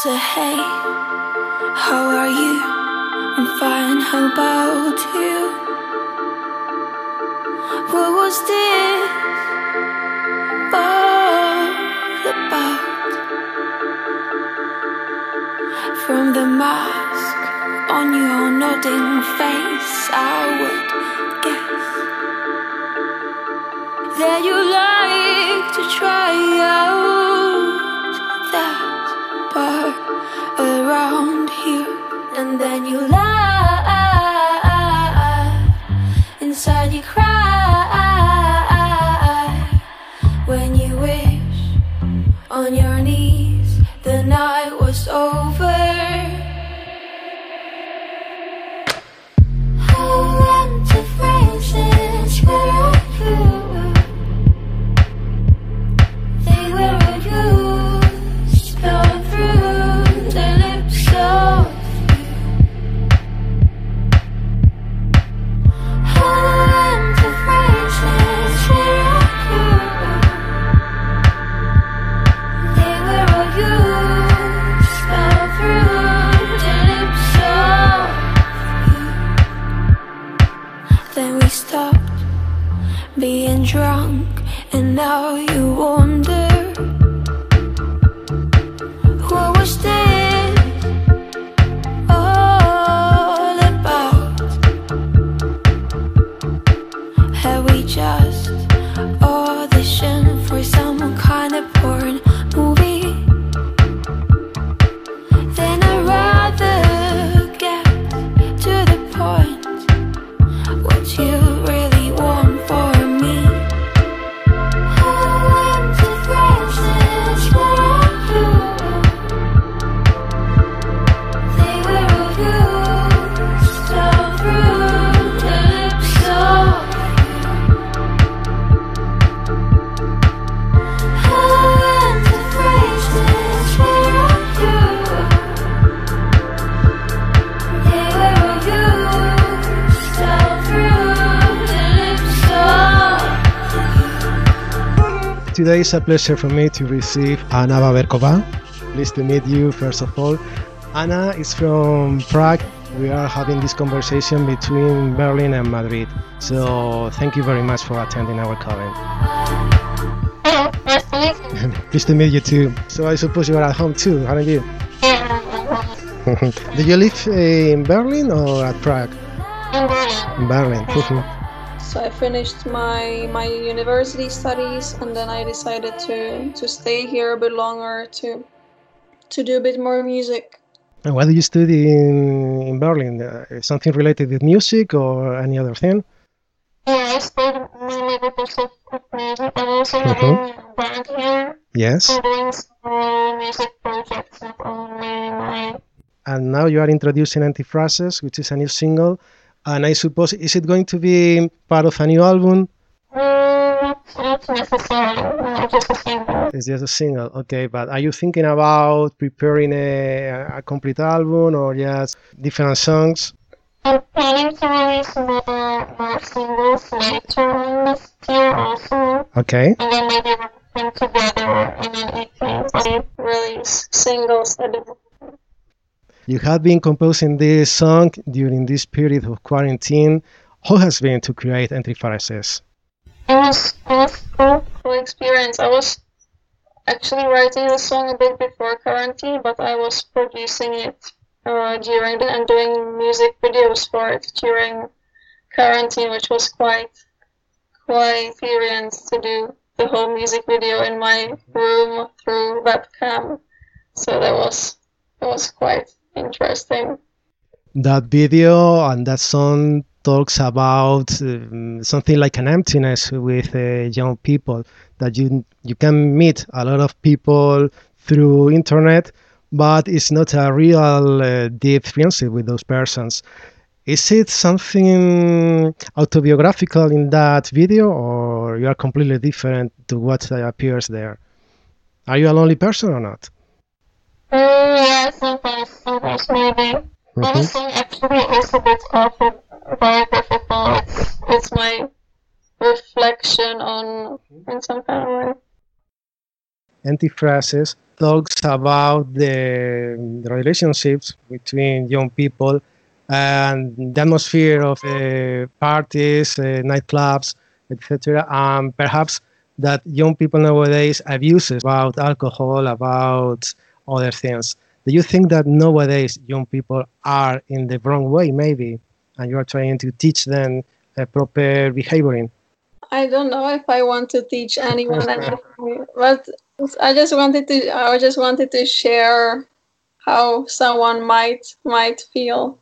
say, hey, how are you? I'm fine, how about you? What was this all about? From the mask on your nodding face, I would guess that you like to try out and then you lie drunk, and now you wonder Today is a pleasure for me to receive Anna Vaverková. Pleased to meet you, first of all. Anna is from Prague. We are having this conversation between Berlin and Madrid. So, thank you very much for attending our calling. Hello, nice to meet you. Pleased to meet you too. So, I suppose you are at home too, aren't you? Yeah, Do you live in Berlin or at Prague? in Berlin. In Berlin. So I finished my my university studies and then I decided to to stay here a bit longer to to do a bit more music. and what do you study in, in Berlin? Uh, something related with music or any other thing? Yeah, I studied mainly with the stuff of music, but also having a band here Yes. and doing some music projects not only my and now you are introducing Empty Phrases, which is a new single. And I suppose, is it going to be part of a new album? Mm, not necessarily, just a single. It's just a single, okay. But are you thinking about preparing a, a complete album or just different songs? I'm planning to release more, more singles later on this year also, Okay. and then maybe we'll them together in an EP. But Release singles at the You have been composing this song during this period of quarantine. How has been to create Empty Phrases? It was, cool experience. I was actually writing the song a bit before quarantine, but I was producing it uh, during and doing music videos for it during quarantine, which was quite quite experience to do the whole music video in my room through webcam. So that was that was quite interesting. That video and that song talks about um, something like an emptiness with uh, young people that you you can meet a lot of people through internet but it's not a real uh, deep friendship with those persons. Is it something autobiographical in that video or you are completely different to what appears there? Are you a lonely person or not Yeah, sometimes, sometimes maybe. But the Mhm. song actually is a bit autobiographical. It's, It's my reflection on in some kind of way. Empty Phrases talks about the, the relationships between young people and the atmosphere of uh, parties, uh, nightclubs, etc. And perhaps that young people nowadays abuses about alcohol, about other things. Do you think that nowadays young people are in the wrong way, maybe, and you are trying to teach them a proper behavioring? I don't know if I want to teach anyone anything, but I just wanted to. I just wanted to share how someone might might feel.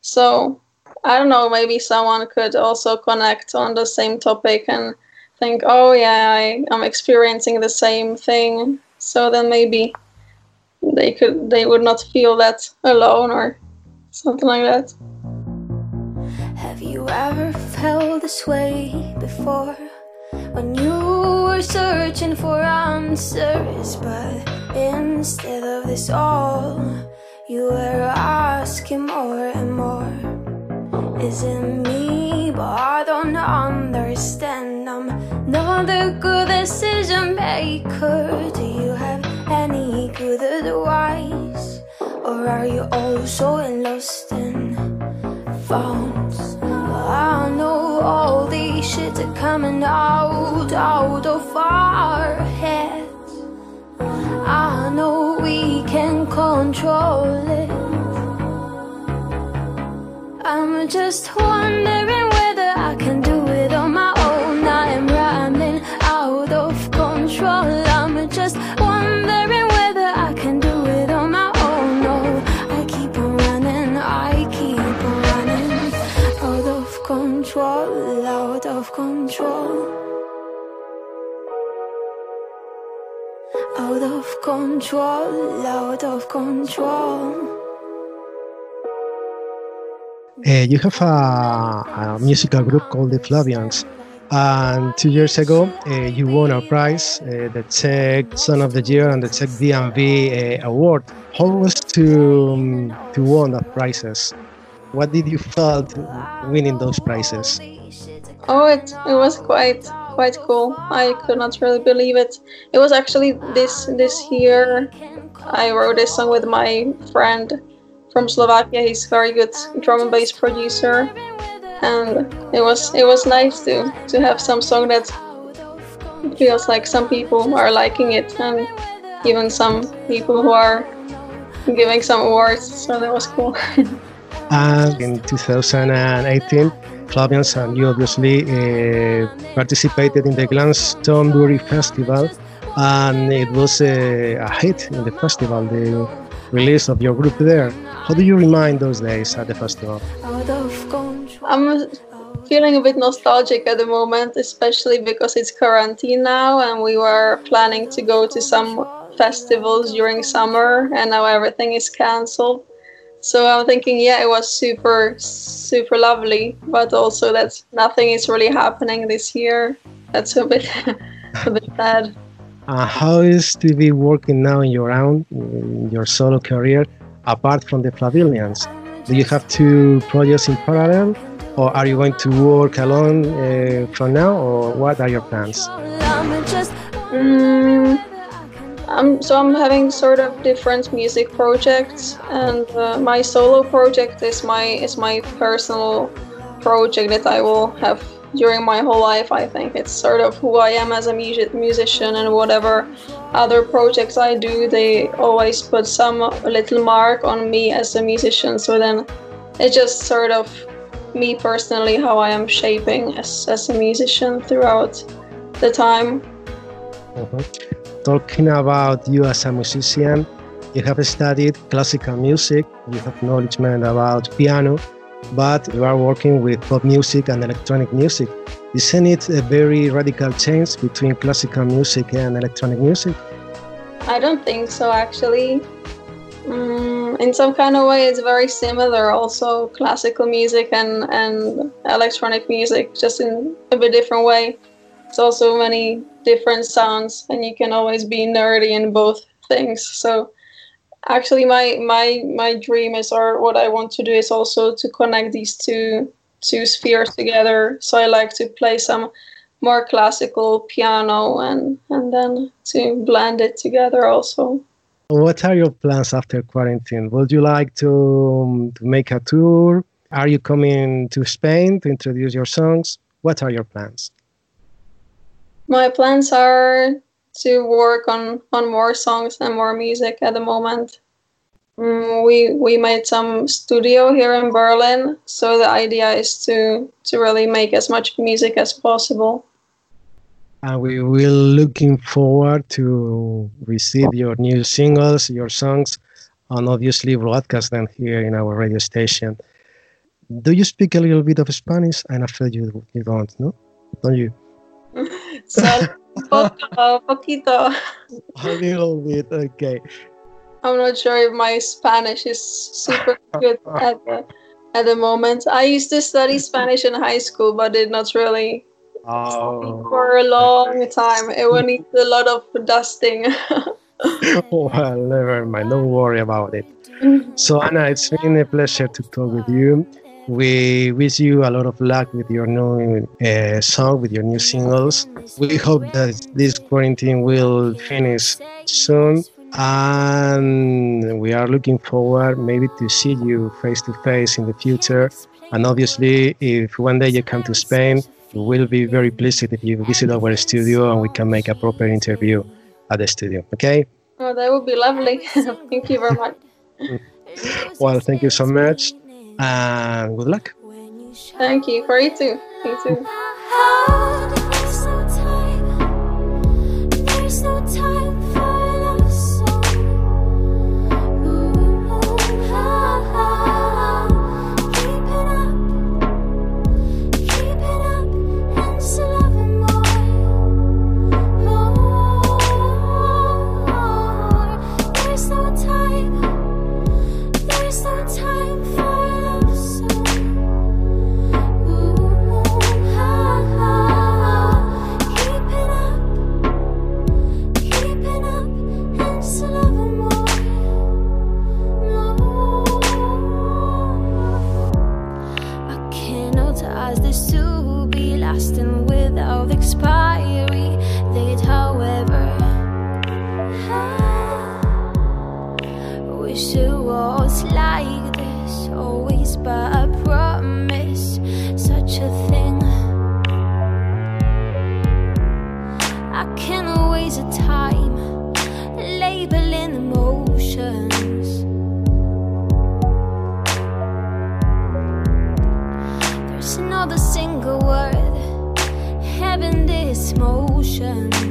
So I don't know. Maybe someone could also connect on the same topic and think, oh yeah, I am experiencing the same thing. So then maybe they could they would not feel that alone or something like that. Have you ever felt this way before? When you were searching for answers, but instead of this all, you were asking more and more. Is it me? But I don't understand. I'm not a good decision maker. Advice? Or are you also in lost and found? I know all these shit are coming out, out of our heads. I know we can control it. I'm just wondering control, out of control. Uh, you have a, a, musical group called the Flavians, and two years ago uh, you won a prize, uh, the Czech Son of the Year and the Czech DnB award. How was to um, to win the prizes? What did you felt winning those prizes? Oh, it it was quite quite cool. I could not really believe it. It was actually this this year. I wrote this song with my friend from Slovakia. He's a very good drum and bass producer, and it was it was nice to to have some song that feels like some people are liking it, and even some people who are giving some awards. So that was cool. Ah, and in 2018. Flavians and you obviously uh, participated in the Glastonbury Festival, and it was a, a hit in the festival. The release of your group there. How do you remind those days at the festival? I'm feeling a bit nostalgic at the moment, especially because it's quarantine now and we were planning to go to some festivals during summer and now everything is cancelled. So I'm thinking, yeah, it was super, super lovely, but also that nothing is really happening this year. That's a bit, a bit sad. Uh, how is to be working now in your own, in your solo career, apart from the Flavians? Do you have two projects in parallel, or are you going to work alone uh, from now, or what are your plans? Mm, I'm, so I'm having sort of different music projects, and uh, my solo project is my is my personal project that I will have during my whole life. I think it's sort of who I am as a music musician, and whatever other projects I do, they always put some little mark on me as a musician. So then it's just sort of me personally how I am shaping as, as a musician throughout the time. Mm-hmm. Talking about you as a musician, you have studied classical music, you have knowledge about piano, but you are working with pop music and electronic music. Isn't it a very radical change between classical music and electronic music? I don't think so, actually. Mm, in some kind of way, it's very similar. Also, classical music and and electronic music, just in a bit different way. It's also many different sounds, and you can always be nerdy in both things. So actually my my my dream is or what i want to do is also to connect these two two spheres together so i like to play some more classical piano and and then to blend it together also. What are your plans after quarantine? Would you like to, um, to make a tour? Are you coming to Spain to introduce your songs? What are your plans? My plans are to work on on more songs and more music at the moment. Mm, we we made some studio here in Berlin, so the idea is to to really make as much music as possible. And we will looking forward to receive your new singles, your songs, and obviously broadcast them here in our radio station. Do you speak a little bit of Spanish? I'm afraid you, you don't, no? Don't you? So, poco, poquito. A little bit, okay. I'm not sure if my Spanish is super good at the, at the moment. I used to study Spanish in high school, but did not really Oh. for a long time. It will need a lot of dusting. well, never mind. Don't worry about it. So, Anna, it's been a pleasure to talk with you. We wish you a lot of luck with your new uh, song, with your new singles. We hope that this quarantine will finish soon. And we are looking forward maybe to see you face to face in the future. And obviously, if one day you come to Spain, we will be very pleased if you visit our studio and we can make a proper interview at the studio. Okay? oh, that would be lovely. Thank you very much. Well, thank you so much and good luck. Thank you. For you too. You too. I can't waste the time labeling emotions. There's not a single word having this motion.